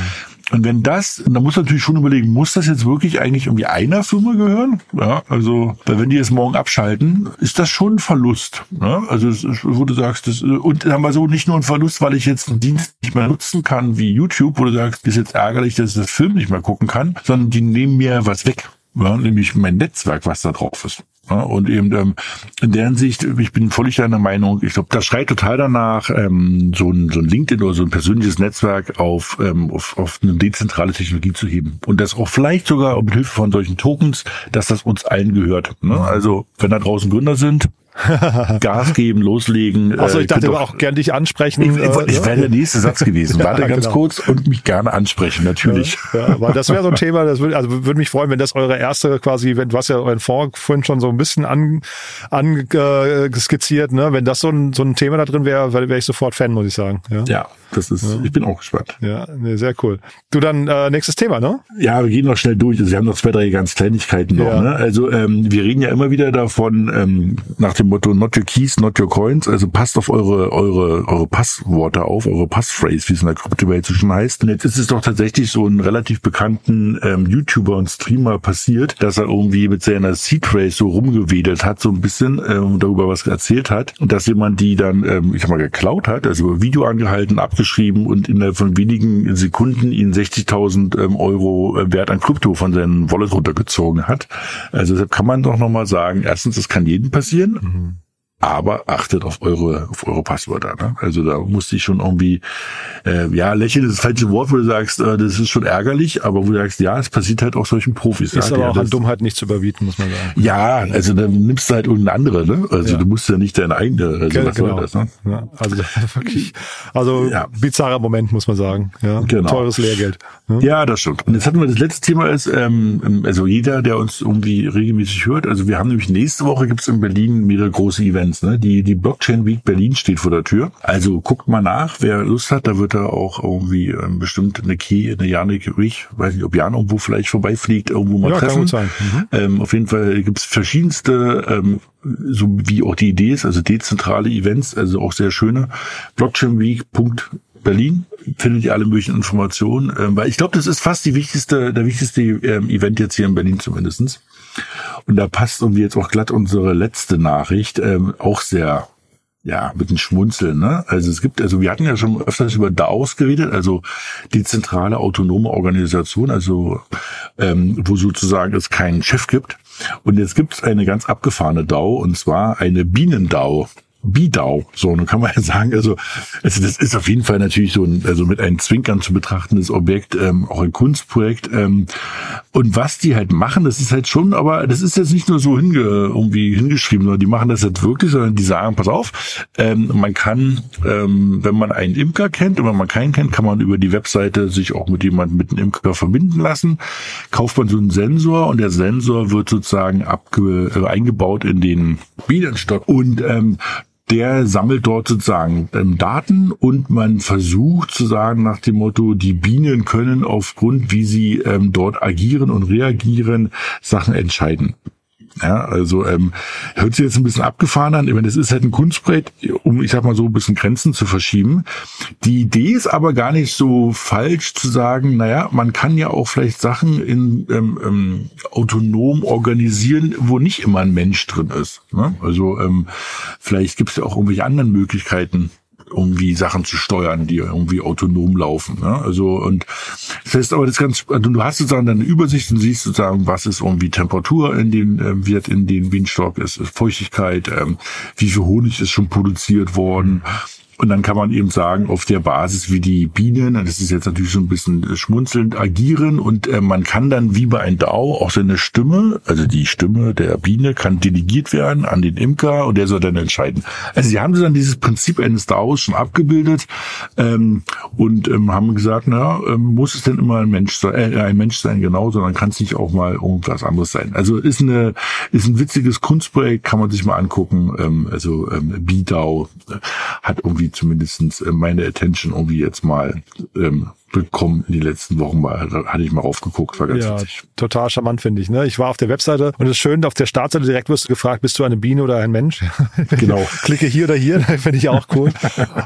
Und wenn das, und da muss natürlich schon überlegen, muss das jetzt wirklich eigentlich irgendwie einer Firma gehören? Ja, also, weil wenn die jetzt morgen abschalten, ist das schon ein Verlust. Ja? Also, wo du sagst, das, und haben wir so nicht nur ein Verlust, weil ich jetzt einen Dienst nicht mehr nutzen kann wie YouTube, wo du sagst, ist jetzt ärgerlich, dass ich das Film nicht mehr gucken kann, sondern die nehmen mir was weg. Ja, nämlich mein Netzwerk, was da drauf ist. Und eben ähm, in der Hinsicht, ich bin völlig deiner Meinung, ich glaube, das schreit total danach, ähm, so, ein, so ein LinkedIn oder so ein persönliches Netzwerk auf, ähm, auf, auf eine dezentrale Technologie zu heben. Und das auch vielleicht sogar mit Hilfe von solchen Tokens, dass das uns allen gehört. Ne? Also wenn da draußen Gründer sind, Gas geben, loslegen. Achso, ich äh, dachte aber auch gern dich ansprechen. Ich, ich, ich wäre der nächste Satz gewesen. Warte ja, ganz genau. kurz und mich gerne ansprechen, natürlich. Ja, ja, weil das wäre so ein Thema, das würde, also würde mich freuen, wenn das eure erste quasi, wenn du hast ja euren Fonds vorhin schon so ein bisschen an, an äh, skizziert, ne? Wenn das so ein, so ein Thema da drin wäre, wäre ich sofort Fan, muss ich sagen. Ja, ja das ist, ich bin auch gespannt. Ja, nee, sehr cool. Du dann äh, nächstes Thema, ne? Ja, wir gehen noch schnell durch. Also wir haben noch zwei, drei ganz Kleinigkeiten noch. Ne? Also ähm, wir reden ja immer wieder davon ähm, nach dem Motto Not your keys, not your coins. Also passt auf eure eure eure Passworte auf, eure Passphrase, wie es in der Kryptowelt so schon heißt. Und jetzt ist es doch tatsächlich so einen relativ bekannten ähm, YouTuber und Streamer passiert, dass er irgendwie mit seiner Seed Phrase so rumgewedelt hat, so ein bisschen ähm, darüber was erzählt hat und dass jemand die dann, ähm, ich sag mal, geklaut hat, also Video angehalten, ab abgeschrieben und innerhalb von wenigen Sekunden ihn 60.000 ähm, Euro äh, Wert an Krypto von seinem Wallet runtergezogen hat. Also deshalb kann man doch nochmal sagen, erstens, das kann jedem passieren. Mhm aber achtet auf eure auf eure Passwörter. Ne? Also da musste ich schon irgendwie, äh, ja, lächeln ist das falsche Wort, wo du sagst, äh, das ist schon ärgerlich, aber wo du sagst, ja, es passiert halt auch solchen Profis. Ist ja, aber auch an Dummheit nicht zu überbieten, muss man sagen. Ja, also dann nimmst du halt irgendeine andere, ne? Also ja. du musst ja nicht deine eigene, also was genau. soll das, ne? Ja, also wirklich, also ja. bizarrer Moment, muss man sagen. Ja, genau. Teures Lehrgeld. Ne? Ja, das stimmt. Und jetzt hatten wir das letzte Thema ist, ähm, also jeder, der uns irgendwie regelmäßig hört, also wir haben nämlich nächste Woche gibt's in Berlin mehrere große Events Events. Ne? Die, die Blockchain Week Berlin steht vor der Tür. Also guckt mal nach, wer Lust hat, da wird da auch irgendwie ähm, bestimmt eine Key, eine Janik ich weiß nicht, ob Jan irgendwo vielleicht vorbeifliegt, irgendwo mal ja, treffen. Kann gut sein. Mhm. Ähm, auf jeden Fall gibt's verschiedenste ähm, so wie auch die Idee ist, also dezentrale Events, also auch sehr schöne. Blockchain Week. Berlin findet ihr alle möglichen Informationen, ähm, weil ich glaube, das ist fast die wichtigste, der wichtigste ähm, Event jetzt hier in Berlin zumindestens. Und da passt irgendwie jetzt auch glatt unsere letzte Nachricht, ähm, auch sehr ja, mit einem Schmunzeln, ne? Also es gibt, also wir hatten ja schon öfters über DAOs geredet, also die zentrale autonome Organisation, also ähm, wo sozusagen es keinen Chef gibt. Und jetzt gibt es eine ganz abgefahrene DAO, und zwar eine Bienen-DAO. Bidau. So, nun kann man ja sagen, also, also das ist auf jeden Fall natürlich so ein, also mit einem Zwinkern zu betrachtendes Objekt, ähm, auch ein Kunstprojekt. Ähm, und was die halt machen, das ist halt schon, aber das ist jetzt nicht nur so hinge, irgendwie hingeschrieben, sondern die machen das jetzt wirklich, sondern die sagen, pass auf, ähm, man kann, ähm, wenn man einen Imker kennt und wenn man keinen kennt, kann man über die Webseite sich auch mit jemandem mit einem Imker verbinden lassen. Kauft man so einen Sensor und der Sensor wird sozusagen abge, äh, eingebaut in den Bienenstock und ähm, der sammelt dort sozusagen ähm, Daten und man versucht zu sagen nach dem Motto, die Bienen können aufgrund, wie sie ähm, dort agieren und reagieren, Sachen entscheiden. Ja, also ähm, hört sich jetzt ein bisschen abgefahren an. Ich meine, das ist halt ein Kunstprojekt, um, ich sag mal so, ein bisschen Grenzen zu verschieben. Die Idee ist aber gar nicht so falsch zu sagen, naja, man kann ja auch vielleicht Sachen in ähm, ähm, autonom organisieren, wo nicht immer ein Mensch drin ist. Ne? Also ähm, vielleicht gibt es ja auch irgendwelche anderen Möglichkeiten, irgendwie Sachen zu steuern, die irgendwie autonom laufen. Ne? Also und das heißt aber das ganz, also du hast sozusagen deine Übersicht und siehst sozusagen, was ist irgendwie Temperatur in den äh, wird in den Bienenstock, ist, ist Feuchtigkeit, ähm, wie viel Honig ist schon produziert worden Und dann kann man eben sagen, auf der Basis, wie die Bienen, das ist jetzt natürlich so ein bisschen schmunzelnd, agieren und äh, man kann dann wie bei einem DAO auch seine Stimme, also die Stimme der Biene, kann delegiert werden an den Imker und der soll dann entscheiden. Also sie haben dann dieses Prinzip eines DAOs schon abgebildet ähm, und ähm, haben gesagt, na, ähm, muss es denn immer ein Mensch sein, äh, ein Mensch sein, genau, sondern kann es nicht auch mal irgendwas anderes sein. Also ist eine ist ein witziges Kunstprojekt, kann man sich mal angucken. Ähm, also ähm, B-DAO hat irgendwie zumindestens äh, meine Attention irgendwie jetzt mal ähm, bekommen in den letzten Wochen mal. Da hatte ich mal raufgeguckt, war ganz ja, witzig. total charmant, finde ich. Ne? Ich war auf der Webseite und es ist schön, auf der Startseite direkt wirst du gefragt, bist du eine Biene oder ein Mensch? Genau. Klicke hier oder hier, finde ich auch cool.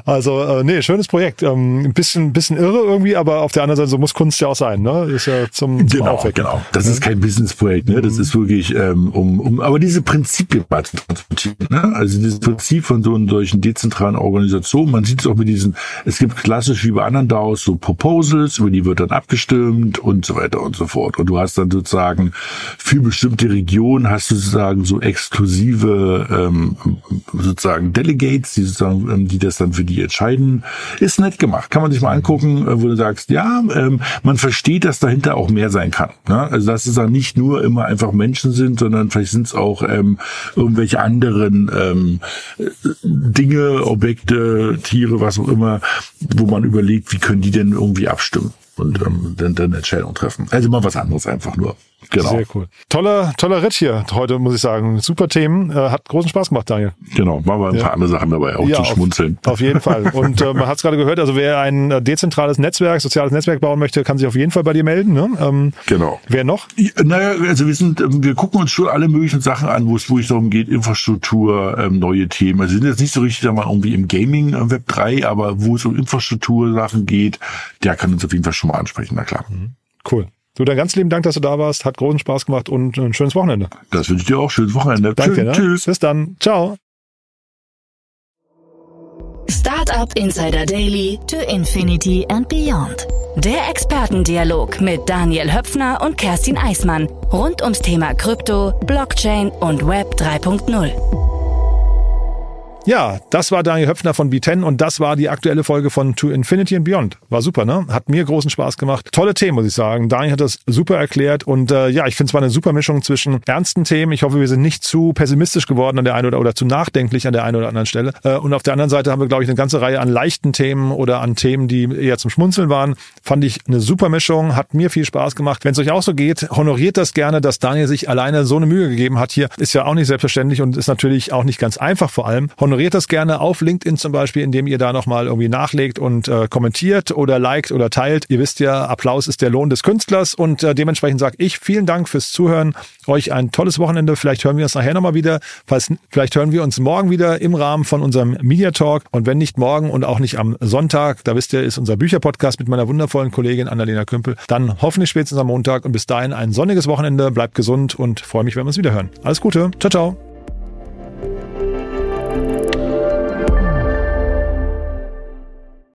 Also, äh, nee, schönes Projekt. Ähm, ein bisschen, bisschen irre irgendwie, aber auf der anderen Seite, so muss Kunst ja auch sein, ne? Ist ja zum, zum Genau, Aufwecken. genau. Das ist kein Businessprojekt, ne? Das ist wirklich ähm, um, um, aber diese Prinzipien mal zu transportieren, ne? Also dieses Prinzip von so solchen dezentralen Organisationen, man sieht es auch mit diesen, es gibt klassisch wie bei anderen DAOs so Proposals, über die wird dann abgestimmt und so weiter und so fort. Und du hast dann sozusagen für bestimmte Regionen hast du sozusagen so exklusive ähm, sozusagen Delegates, die sozusagen, ähm, die das dann für die entscheiden. Ist nett gemacht, kann man sich mal angucken, äh, wo du sagst, ja, ähm, man versteht, dass dahinter auch mehr sein kann. Ne? Also dass es dann nicht nur immer einfach Menschen sind, sondern vielleicht sind es auch ähm, irgendwelche anderen ähm, Dinge, Objekte, Tiere, was auch immer, wo man überlegt, wie können die denn irgendwie abstimmen und ähm, dann, dann Entscheidungen treffen. Also mal was anderes einfach nur. Genau. Sehr cool. Toller, toller Ritt hier heute, muss ich sagen. Super Themen. Äh, hat großen Spaß gemacht, Daniel. Genau, machen wir ein Ja. paar andere Sachen dabei, auch Ja, zum auf- Schmunzeln. Auf jeden Fall. Und äh, man hat es gerade gehört, also wer ein äh, dezentrales Netzwerk, soziales Netzwerk bauen möchte, kann sich auf jeden Fall bei dir melden. Ne? Ähm, Genau. wer noch? Ja, Naja, also wir sind, ähm, wir gucken uns schon alle möglichen Sachen an, wo es, wo es darum geht, Infrastruktur, ähm, neue Themen. Also wir sind jetzt nicht so richtig da mal irgendwie im Gaming äh, Web 3, aber wo es um Infrastruktursachen geht, der kann uns auf jeden Fall schon mal ansprechen, na klar. Cool. Du, dann ganz lieben Dank, dass du da warst. Hat großen Spaß gemacht und ein schönes Wochenende. Das wünsche ich dir auch. Schönes Wochenende. Danke. Tschüss. Ne? Tschüss. Bis dann. Ciao. Startup Insider Daily to Infinity and Beyond. Der Expertendialog mit Daniel Höpfner und Kerstin Eismann rund ums Thema Krypto, Blockchain und Web 3.0. Ja, das war Daniel Höpfner von B10 und das war die aktuelle Folge von To Infinity and Beyond. War super, ne? Hat mir großen Spaß gemacht. Tolle Themen, muss ich sagen. Daniel hat das super erklärt und äh, ja, ich finde es war eine super Mischung zwischen ernsten Themen. Ich hoffe, wir sind nicht zu pessimistisch geworden an der einen oder oder zu nachdenklich an der einen oder anderen Stelle. Äh, und auf der anderen Seite haben wir, glaube ich, eine ganze Reihe an leichten Themen oder an Themen, die eher zum Schmunzeln waren. Fand ich eine super Mischung, hat mir viel Spaß gemacht. Wenn es euch auch so geht, honoriert das gerne, dass Daniel sich alleine so eine Mühe gegeben hat hier. Ist ja auch nicht selbstverständlich und ist natürlich auch nicht ganz einfach vor allem. Honoriert das gerne auf LinkedIn zum Beispiel, indem ihr da nochmal irgendwie nachlegt und äh, kommentiert oder liked oder teilt. Ihr wisst ja, Applaus ist der Lohn des Künstlers und äh, dementsprechend sage ich vielen Dank fürs Zuhören. Euch ein tolles Wochenende. Vielleicht hören wir uns nachher nochmal wieder. Falls, vielleicht hören wir uns morgen wieder im Rahmen von unserem Media Talk. Und wenn nicht morgen und auch nicht am Sonntag, da wisst ihr, ist unser Bücherpodcast mit meiner wundervollen Kollegin Annalena Kümpel. Dann hoffentlich spätestens am Montag und bis dahin ein sonniges Wochenende. Bleibt gesund und freue mich, wenn wir uns wieder hören. Alles Gute. Ciao, ciao.